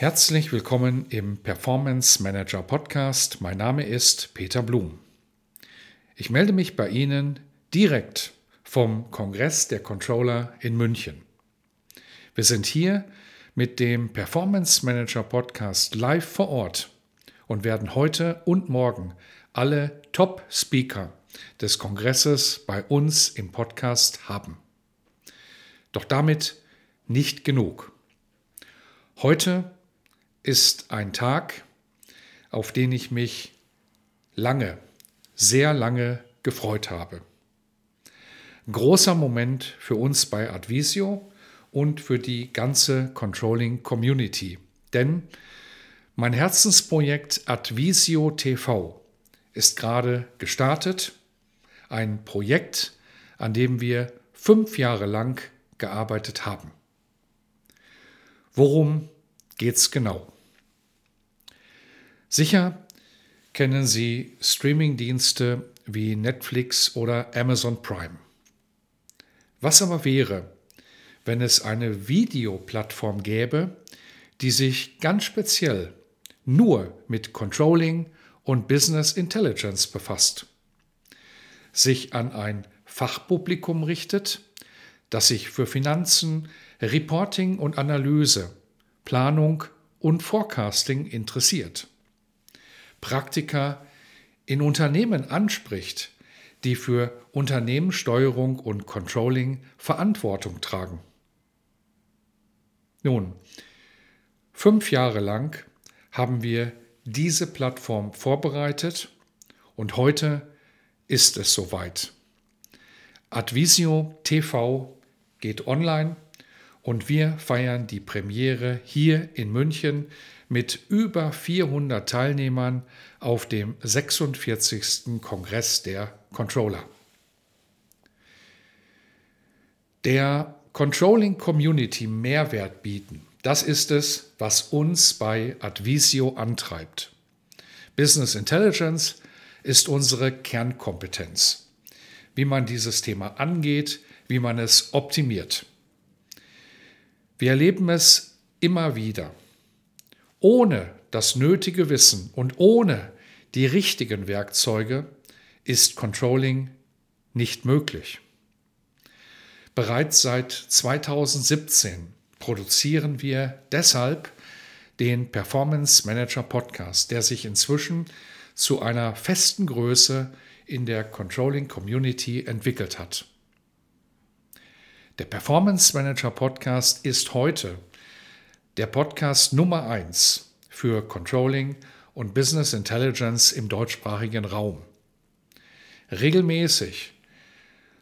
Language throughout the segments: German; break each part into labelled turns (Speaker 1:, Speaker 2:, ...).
Speaker 1: Herzlich willkommen im Performance Manager Podcast. Mein Name ist Peter Blum. Ich melde mich bei Ihnen direkt vom Kongress der Controller in München. Wir sind hier mit dem Performance Manager Podcast live vor Ort und werden heute und morgen alle Top-Speaker des Kongresses bei uns im Podcast haben. Doch damit nicht genug. Heute ist ein Tag, auf den ich mich lange, sehr lange gefreut habe. Großer Moment für uns bei Advisio und für die ganze Controlling Community. Denn mein Herzensprojekt Advisio TV ist gerade gestartet. Ein Projekt, an dem wir fünf Jahre lang gearbeitet haben. Worum geht es genau? Sicher kennen Sie Streamingdienste wie Netflix oder Amazon Prime. Was aber wäre, wenn es eine Videoplattform gäbe, die sich ganz speziell nur mit Controlling und Business Intelligence befasst, sich an ein Fachpublikum richtet, das sich für Finanzen, Reporting und Analyse, Planung und Forecasting interessiert. Praktika in Unternehmen anspricht, die für Unternehmenssteuerung und Controlling Verantwortung tragen. Nun, fünf Jahre lang haben wir diese Plattform vorbereitet und heute ist es soweit. Advisio TV geht online und wir feiern die Premiere hier in München mit über 400 Teilnehmern auf dem 46. Kongress der Controller. Der Controlling Community Mehrwert bieten, das ist es, was uns bei Advisio antreibt. Business Intelligence ist unsere Kernkompetenz. Wie man dieses Thema angeht, wie man es optimiert. Wir erleben es immer wieder. Ohne das nötige Wissen und ohne die richtigen Werkzeuge ist Controlling nicht möglich. Bereits seit 2017 produzieren wir deshalb den Performance Manager Podcast, der sich inzwischen zu einer festen Größe in der Controlling Community entwickelt hat. Der Performance Manager Podcast ist heute der Podcast Nummer 1 für Controlling und Business Intelligence im deutschsprachigen Raum. Regelmäßig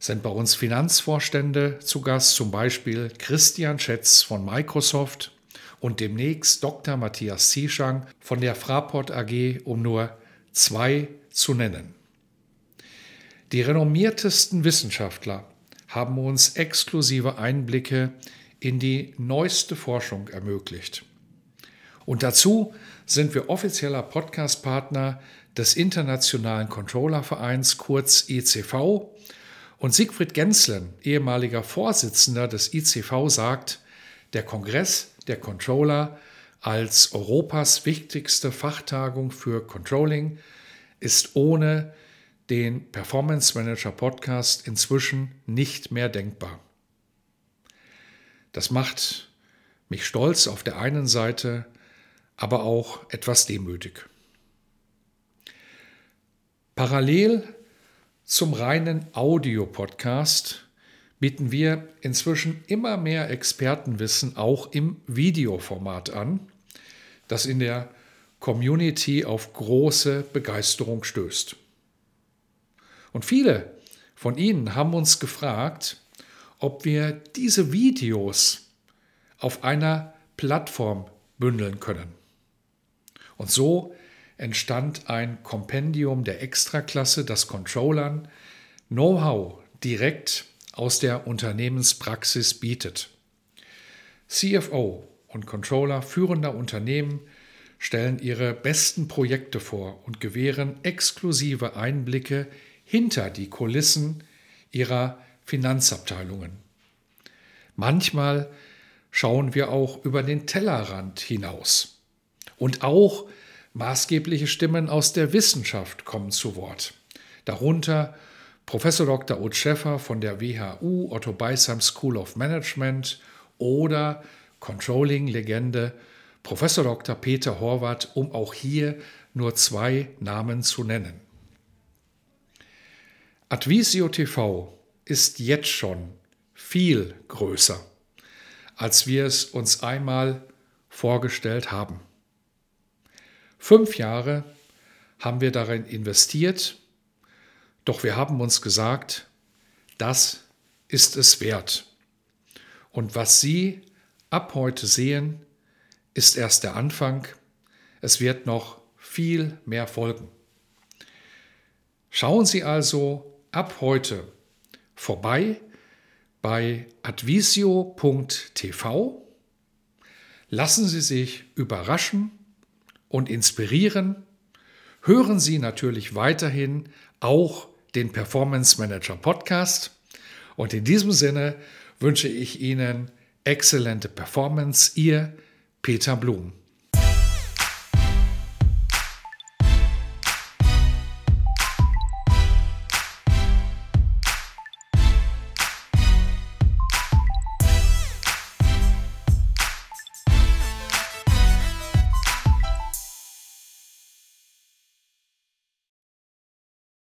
Speaker 1: sind bei uns Finanzvorstände zu Gast, zum Beispiel Christian Schätz von Microsoft und demnächst Dr. Matthias Zieschang von der Fraport AG, um nur zwei zu nennen. Die renommiertesten Wissenschaftler haben uns exklusive Einblicke in die neueste Forschung ermöglicht. Und dazu sind wir offizieller Podcast-Partner des Internationalen Controllervereins kurz ICV und Siegfried Genslen, ehemaliger Vorsitzender des ICV, sagt, der Kongress der Controller als Europas wichtigste Fachtagung für Controlling ist ohne den Performance Manager Podcast inzwischen nicht mehr denkbar. Das macht mich stolz auf der einen Seite, aber auch etwas demütig. Parallel zum reinen Audio-Podcast bieten wir inzwischen immer mehr Expertenwissen auch im Videoformat an, das in der Community auf große Begeisterung stößt. Und viele von Ihnen haben uns gefragt, ob wir diese Videos auf einer Plattform bündeln können. Und so entstand ein Kompendium der Extraklasse, das Controllern Know-how direkt aus der Unternehmenspraxis bietet. CFO und Controller führender Unternehmen stellen ihre besten Projekte vor und gewähren exklusive Einblicke hinter die Kulissen ihrer Finanzabteilungen. Manchmal schauen wir auch über den Tellerrand hinaus. Und auch maßgebliche Stimmen aus der Wissenschaft kommen zu Wort. Darunter Professor Dr. Ut Schäffer von der WHU Otto Beisheim School of Management oder Controlling-Legende Professor Dr. Peter Horvath, um auch hier nur zwei Namen zu nennen. Advisio TV ist jetzt schon viel größer, als wir es uns einmal vorgestellt haben. Fünf Jahre haben wir darin investiert, doch wir haben uns gesagt, das ist es wert. Und was Sie ab heute sehen, ist erst der Anfang. Es wird noch viel mehr folgen. Schauen Sie also ab heute vorbei bei advisio.tv. Lassen Sie sich überraschen und inspirieren. Hören Sie natürlich weiterhin auch den Performance Manager Podcast. Und in diesem Sinne wünsche ich Ihnen exzellente Performance. Ihr Peter Blum.